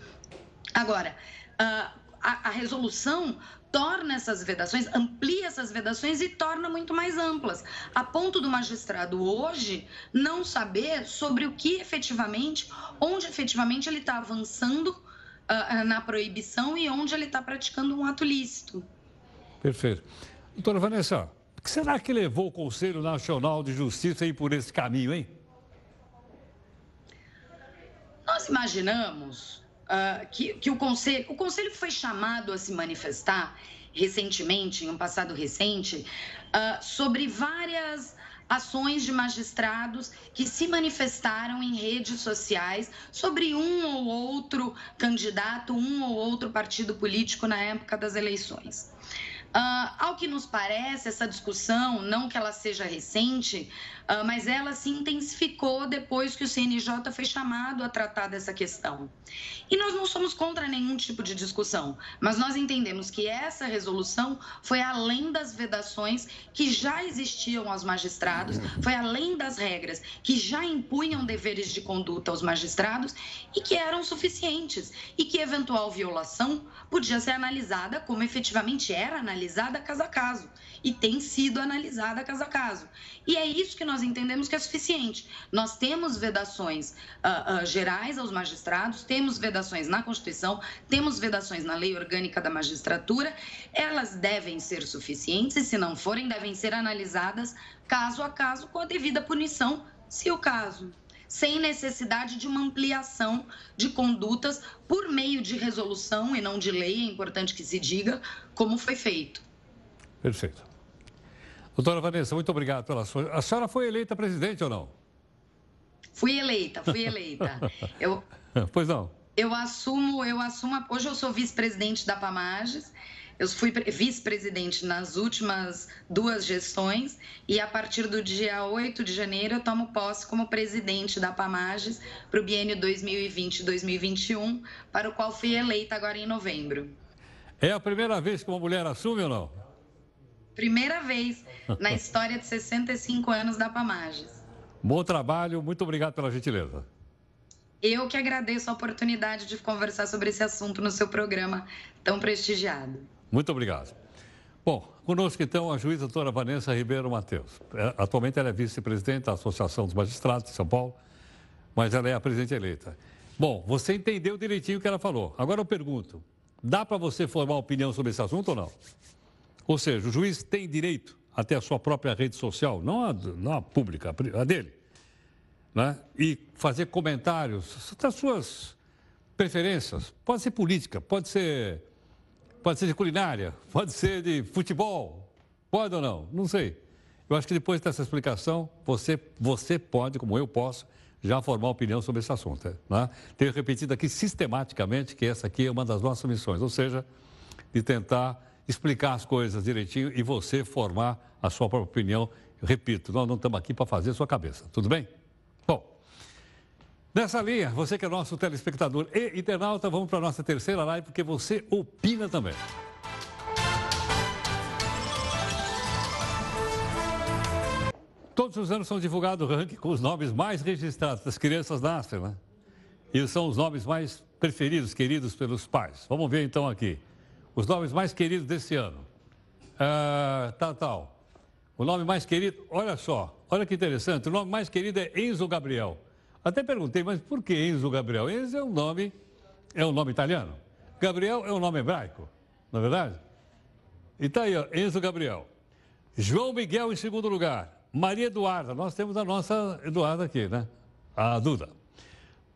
Agora, uh, a, a resolução torna essas vedações, amplia essas vedações e torna muito mais amplas, a ponto do magistrado hoje não saber sobre o que efetivamente, onde efetivamente ele está avançando uh, na proibição e onde ele está praticando um ato lícito. Perfeito. Doutora Vanessa, o que será que levou o Conselho Nacional de Justiça a ir por esse caminho, hein? Nós imaginamos uh, que, que o Conselho. O Conselho foi chamado a se manifestar recentemente, em um passado recente, uh, sobre várias ações de magistrados que se manifestaram em redes sociais sobre um ou outro candidato, um ou outro partido político na época das eleições. Uh, ao que nos parece, essa discussão, não que ela seja recente, mas ela se intensificou depois que o CNJ foi chamado a tratar dessa questão. E nós não somos contra nenhum tipo de discussão, mas nós entendemos que essa resolução foi além das vedações que já existiam aos magistrados, foi além das regras que já impunham deveres de conduta aos magistrados e que eram suficientes, e que eventual violação podia ser analisada como efetivamente era analisada caso a caso e tem sido analisada caso a caso. E é isso que nós entendemos que é suficiente. Nós temos vedações uh, uh, gerais aos magistrados, temos vedações na Constituição, temos vedações na Lei Orgânica da Magistratura, elas devem ser suficientes e, se não forem, devem ser analisadas caso a caso com a devida punição, se o caso sem necessidade de uma ampliação de condutas por meio de resolução e não de lei, é importante que se diga, como foi feito. Perfeito. Doutora Vanessa, muito obrigado pela sua. A senhora foi eleita presidente ou não? Fui eleita, fui eleita. <laughs> Eu... Pois não. Eu assumo, eu assumo. Hoje eu sou vice-presidente da Pamages. Eu fui vice-presidente nas últimas duas gestões e a partir do dia 8 de janeiro eu tomo posse como presidente da Pamages para o biênio 2020-2021, para o qual fui eleita agora em novembro. É a primeira vez que uma mulher assume ou não? Primeira vez na <laughs> história de 65 anos da Pamages. Bom trabalho, muito obrigado pela gentileza. Eu que agradeço a oportunidade de conversar sobre esse assunto no seu programa tão prestigiado. Muito obrigado. Bom, conosco então a juíza doutora Vanessa Ribeiro Mateus. É, atualmente ela é vice-presidente da Associação dos Magistrados de São Paulo, mas ela é a presidente eleita. Bom, você entendeu direitinho o que ela falou. Agora eu pergunto, dá para você formar opinião sobre esse assunto ou não? Ou seja, o juiz tem direito a ter a sua própria rede social, não a, não a pública, a dele né? e fazer comentários das suas preferências. Pode ser política, pode ser, pode ser de culinária, <laughs> pode ser de futebol, pode ou não, não sei. Eu acho que depois dessa explicação, você, você pode, como eu posso, já formar opinião sobre esse assunto. Né? Tenho repetido aqui sistematicamente que essa aqui é uma das nossas missões, ou seja, de tentar explicar as coisas direitinho e você formar a sua própria opinião. repito, nós não estamos aqui para fazer a sua cabeça, tudo bem? Nessa linha, você que é nosso telespectador e internauta, vamos para a nossa terceira live, porque você opina também. Todos os anos são divulgados rankings com os nomes mais registrados das crianças nascem, né? E são os nomes mais preferidos, queridos pelos pais. Vamos ver então aqui. Os nomes mais queridos desse ano. Uh, tal, tal. O nome mais querido, olha só, olha que interessante. O nome mais querido é Enzo Gabriel. Até perguntei, mas por que Enzo Gabriel? Enzo é um nome, é um nome italiano. Gabriel é um nome hebraico, não é verdade? E tá aí, ó, Enzo Gabriel. João Miguel em segundo lugar. Maria Eduarda, nós temos a nossa Eduarda aqui, né? A Duda.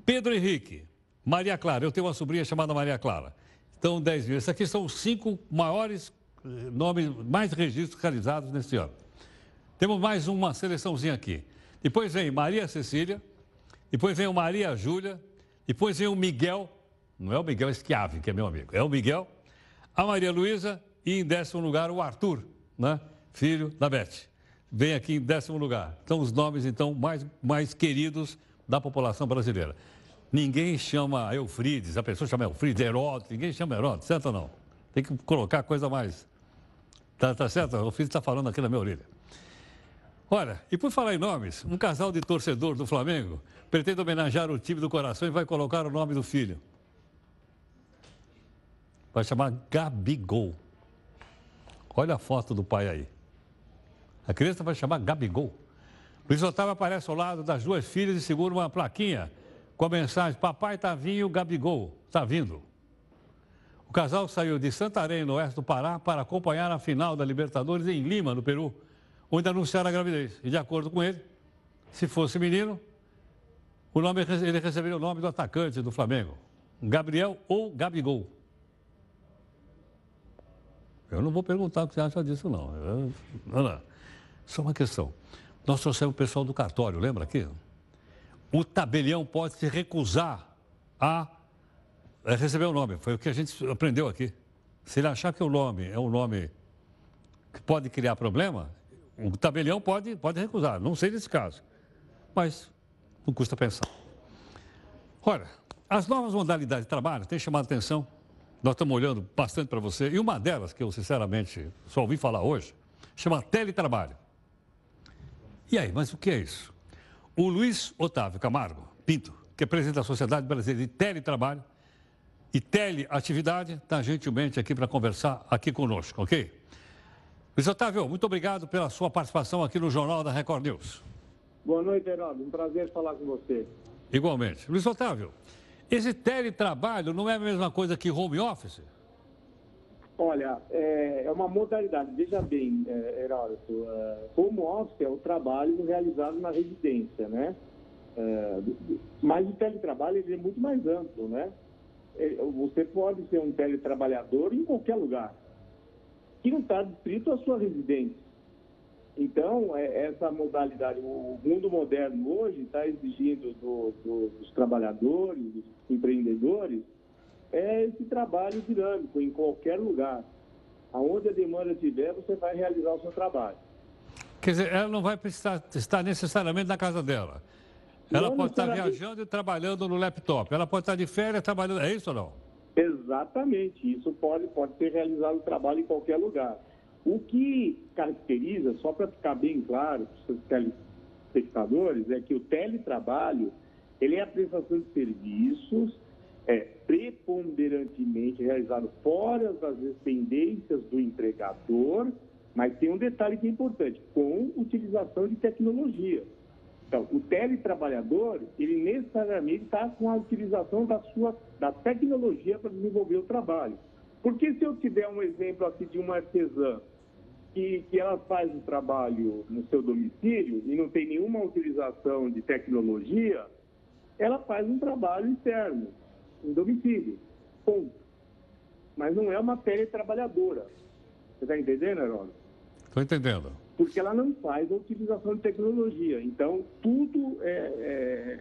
Pedro Henrique. Maria Clara, eu tenho uma sobrinha chamada Maria Clara. Então, 10 mil. Esses aqui são os cinco maiores eh, nomes, mais registros realizados neste ano. Temos mais uma seleçãozinha aqui. Depois vem Maria Cecília, depois vem o Maria Júlia. Depois vem o Miguel. Não é o Miguel Schiavi, que é meu amigo. É o Miguel. A Maria Luísa. E em décimo lugar, o Arthur, né? filho da Beth. Vem aqui em décimo lugar. São os nomes, então, mais, mais queridos da população brasileira. Ninguém chama Eufrides, a pessoa chama Eufrides, Heródoto, ninguém chama Heródoto, certo ou não? Tem que colocar coisa mais. Tá, tá certo? O filho está falando aqui na minha orelha. Olha, e por falar em nomes, um casal de torcedor do Flamengo pretende homenagear o time do coração e vai colocar o nome do filho. Vai chamar Gabigol. Olha a foto do pai aí. A criança vai chamar Gabigol. Luiz Otávio aparece ao lado das duas filhas e segura uma plaquinha com a mensagem: Papai tá vindo, Gabigol, está vindo. O casal saiu de Santarém, no oeste do Pará, para acompanhar a final da Libertadores em Lima, no Peru onde anunciaram a gravidez. E de acordo com ele, se fosse menino, o nome, ele receberia o nome do atacante do Flamengo, Gabriel ou Gabigol. Eu não vou perguntar o que você acha disso, não. Eu, não, não. Só uma questão. Nós trouxemos o pessoal do cartório, lembra aqui? O tabelião pode se recusar a receber o nome. Foi o que a gente aprendeu aqui. Se ele achar que o nome é um nome que pode criar problema, o tabelião pode, pode recusar, não sei nesse caso. Mas não custa pensar. Olha, as novas modalidades de trabalho têm chamado atenção. Nós estamos olhando bastante para você. E uma delas, que eu sinceramente só ouvi falar hoje, chama teletrabalho. E aí, mas o que é isso? O Luiz Otávio Camargo Pinto, que é presidente da Sociedade Brasileira de Teletrabalho e Teleatividade, está gentilmente aqui para conversar aqui conosco, ok? Luiz Otávio, muito obrigado pela sua participação aqui no Jornal da Record News. Boa noite, Heraldo. Um prazer falar com você. Igualmente. Luiz Otávio, esse teletrabalho não é a mesma coisa que home office? Olha, é, é uma modalidade. Veja bem, é, Heraldo, é, home office é o trabalho realizado na residência, né? É, mas o teletrabalho ele é muito mais amplo, né? É, você pode ser um teletrabalhador em qualquer lugar, que não está distrito à sua residência. Então, é, essa modalidade, o mundo moderno hoje está exigindo do, do, dos trabalhadores, dos empreendedores, é esse trabalho dinâmico em qualquer lugar. Aonde a demanda tiver, você vai realizar o seu trabalho. Quer dizer, ela não vai precisar estar necessariamente na casa dela. Ela não pode estar viajando e trabalhando no laptop. Ela pode estar de férias trabalhando. É isso ou não? Exatamente. Isso pode, pode ser realizado o trabalho em qualquer lugar. O que caracteriza, só para ficar bem claro para os telespectadores, é que o teletrabalho ele é a prestação de serviços é, preponderantemente realizado fora das dependências do empregador, mas tem um detalhe que é importante, com utilização de tecnologia. Então, o teletrabalhador, ele necessariamente está com a utilização da sua da tecnologia para desenvolver o trabalho. Porque se eu tiver um exemplo aqui de uma artesã que, que ela faz o trabalho no seu domicílio e não tem nenhuma utilização de tecnologia, ela faz um trabalho interno, em domicílio. Ponto. Mas não é uma teletrabalhadora. Você está entendendo, Herói? Estou entendendo. Porque ela não faz a utilização de tecnologia. Então, tudo é. é,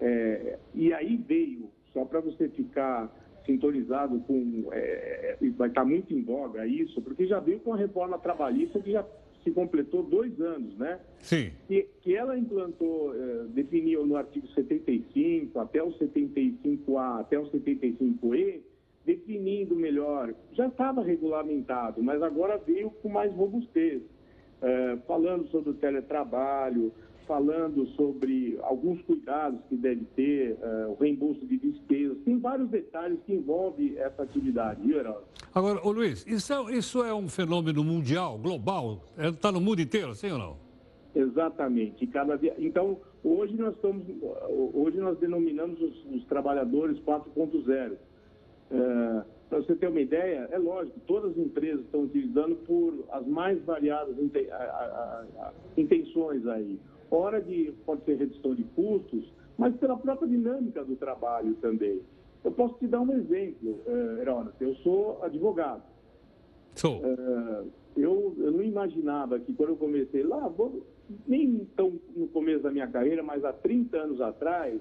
é, é e aí veio, só para você ficar sintonizado com. É, é, vai estar muito em voga isso, porque já veio com a reforma trabalhista que já se completou dois anos, né? Sim. Que, que ela implantou, é, definiu no artigo 75, até o 75A, até o 75E, definindo melhor. Já estava regulamentado, mas agora veio com mais robustez, é, falando sobre o teletrabalho, falando sobre alguns cuidados que deve ter, uh, o reembolso de despesas, tem vários detalhes que envolvem essa atividade, viu, Heraldo? Agora, ô Luiz, isso é, isso é um fenômeno mundial, global? Está é, no mundo inteiro, sim ou não? Exatamente. Cada dia... Então, hoje nós estamos, hoje nós denominamos os, os trabalhadores 4.0. Uh, Para você ter uma ideia, é lógico, todas as empresas estão utilizando por as mais variadas intenções aí hora de, pode ser redução de custos, mas pela própria dinâmica do trabalho também. Eu posso te dar um exemplo, uh, Eu sou advogado. Sou. Uh, eu, eu não imaginava que quando eu comecei lá, vou, nem tão no começo da minha carreira, mas há 30 anos atrás,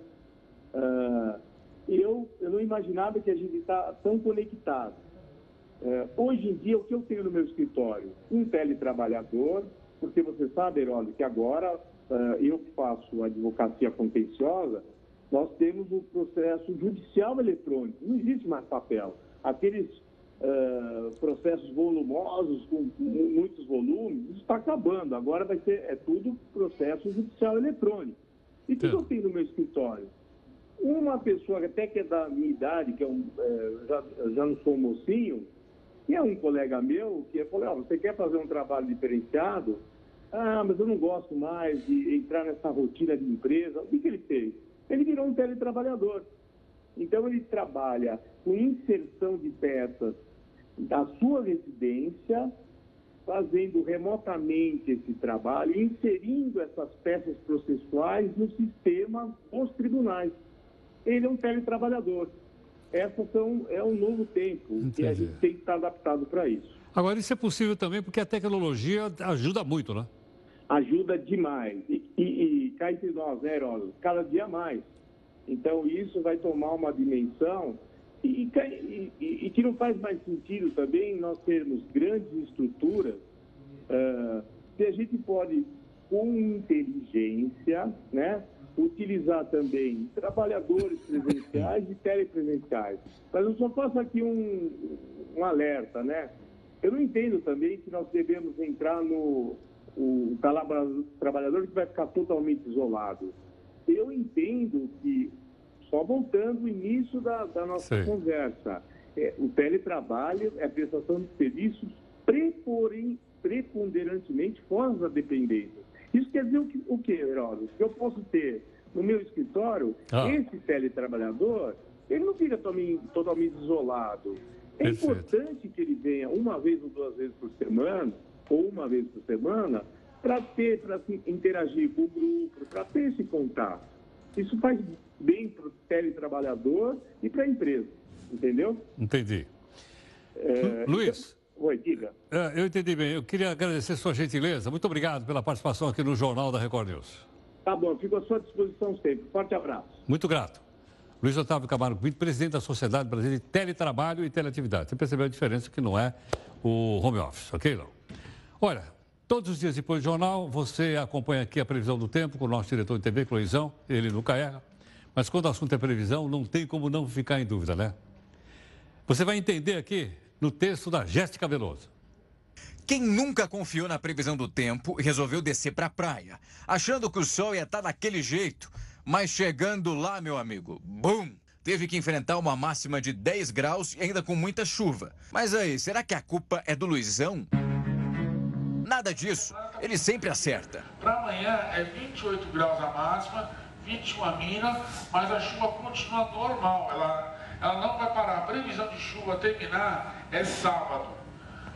uh, eu, eu não imaginava que a gente está tão conectado. Uh, hoje em dia, o que eu tenho no meu escritório? Um teletrabalhador, porque você sabe, Herói, que agora eu que faço advocacia contenciosa, nós temos o processo judicial eletrônico, não existe mais papel. Aqueles uh, processos volumosos, com, muitos volumes, isso está acabando. Agora vai ser, é tudo processo judicial eletrônico. E o que eu tenho no meu escritório? Uma pessoa até que é da minha idade, que é um, é, já, já não sou mocinho, que é um colega meu, que falou, oh, você quer fazer um trabalho diferenciado? Ah, mas eu não gosto mais de entrar nessa rotina de empresa. O que, que ele fez? Ele virou um teletrabalhador. Então, ele trabalha com inserção de peças da sua residência, fazendo remotamente esse trabalho, inserindo essas peças processuais no sistema dos tribunais. Ele é um teletrabalhador. Essas são, é um novo tempo Entendi. e a gente tem que estar adaptado para isso. Agora, isso é possível também porque a tecnologia ajuda muito, né? Ajuda demais. E, e, e cá entre nós, né? Cada dia mais. Então, isso vai tomar uma dimensão e, e, que não faz mais sentido também nós termos grandes estruturas uh, que a gente pode, com inteligência, né, utilizar também trabalhadores presenciais e telepresenciais. Mas eu só faço aqui um, um alerta, né? Eu não entendo também que nós devemos entrar no, o trabalhador que vai ficar totalmente isolado. Eu entendo que, só voltando ao início da, da nossa Sim. conversa, é, o teletrabalho é a prestação de serviços preponderantemente fora da dependência. Isso quer dizer o que, o que Heródoto? Que eu posso ter no meu escritório, ah. esse teletrabalhador, ele não fica totalmente isolado. É Perfeito. importante que ele venha uma vez ou duas vezes por semana, ou uma vez por semana, para ter, para interagir com o grupo, para ter esse contato. Isso faz bem para o teletrabalhador e para a empresa, entendeu? Entendi. É, Luiz. Então, oi, diga. É, eu entendi bem. Eu queria agradecer sua gentileza. Muito obrigado pela participação aqui no Jornal da Record News. Tá bom, fico à sua disposição sempre. Forte abraço. Muito grato. Luiz Otávio Camargo presidente da Sociedade Brasileira de Teletrabalho e Teleatividade. Você percebeu a diferença que não é o home office, ok, Lão? Olha, todos os dias depois do jornal, você acompanha aqui a previsão do tempo com o nosso diretor de TV, Cloizão, ele nunca erra. Mas quando o assunto é previsão, não tem como não ficar em dúvida, né? Você vai entender aqui no texto da Jéssica Veloso. Quem nunca confiou na previsão do tempo resolveu descer para a praia, achando que o sol ia estar tá daquele jeito, mas chegando lá, meu amigo, bum! Teve que enfrentar uma máxima de 10 graus e ainda com muita chuva. Mas aí, será que a culpa é do Luizão? Nada disso. Ele sempre acerta. Para amanhã é 28 graus a máxima, 21 a mínima, mas a chuva continua normal. Ela, ela não vai parar. A previsão de chuva terminar é sábado.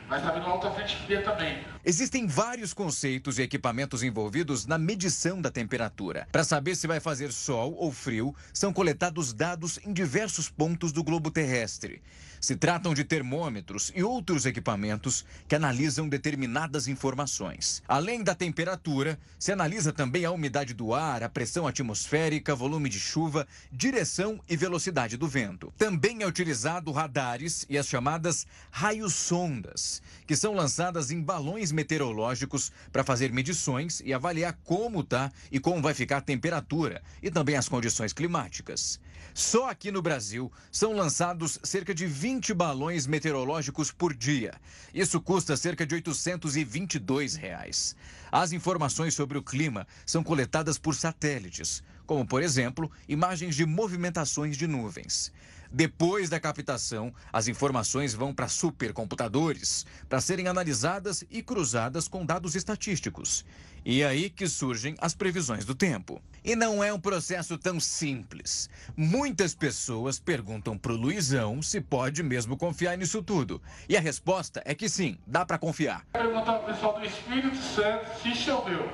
Mas está vindo alta frente fria também. Existem vários conceitos e equipamentos envolvidos na medição da temperatura. Para saber se vai fazer sol ou frio, são coletados dados em diversos pontos do globo terrestre. Se tratam de termômetros e outros equipamentos que analisam determinadas informações. Além da temperatura, se analisa também a umidade do ar, a pressão atmosférica, volume de chuva, direção e velocidade do vento. Também é utilizado radares e as chamadas raios-sondas, que são lançadas em balões meteorológicos para fazer medições e avaliar como está e como vai ficar a temperatura e também as condições climáticas. Só aqui no Brasil são lançados cerca de 20 balões meteorológicos por dia. Isso custa cerca de 822 reais. As informações sobre o clima são coletadas por satélites, como, por exemplo, imagens de movimentações de nuvens. Depois da captação, as informações vão para supercomputadores para serem analisadas e cruzadas com dados estatísticos. E é aí que surgem as previsões do tempo. E não é um processo tão simples. Muitas pessoas perguntam para o Luizão se pode mesmo confiar nisso tudo. E a resposta é que sim, dá para confiar. Perguntar ao pessoal do Espírito Santo se choveu.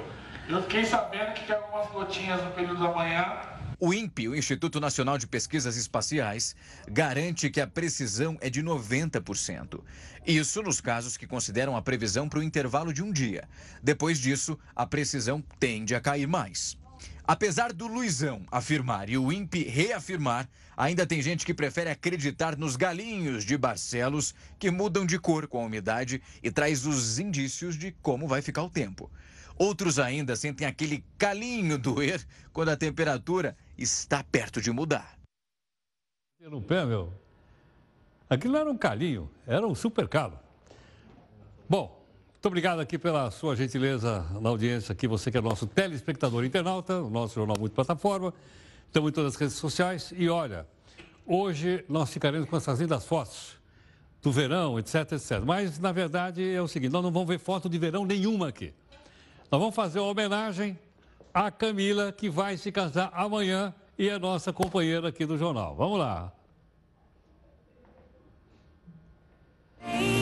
Eu fiquei sabendo que tem algumas gotinhas no período da manhã o INPE, o Instituto Nacional de Pesquisas Espaciais, garante que a precisão é de 90%. Isso nos casos que consideram a previsão para o intervalo de um dia. Depois disso, a precisão tende a cair mais. Apesar do Luizão afirmar e o INPE reafirmar, ainda tem gente que prefere acreditar nos galinhos de Barcelos que mudam de cor com a umidade e traz os indícios de como vai ficar o tempo. Outros ainda sentem aquele calinho doer quando a temperatura está perto de mudar. No pé, meu. Aquilo não era um calinho, era um super calo. Bom, muito obrigado aqui pela sua gentileza na audiência aqui, você que é nosso telespectador internauta, o nosso Jornal Muito Plataforma. Estamos em todas as redes sociais. E olha, hoje nós ficaremos com essas lindas fotos do verão, etc, etc. Mas, na verdade, é o seguinte, nós não vamos ver foto de verão nenhuma aqui. Nós vamos fazer uma homenagem à Camila, que vai se casar amanhã e é nossa companheira aqui do jornal. Vamos lá. Hey.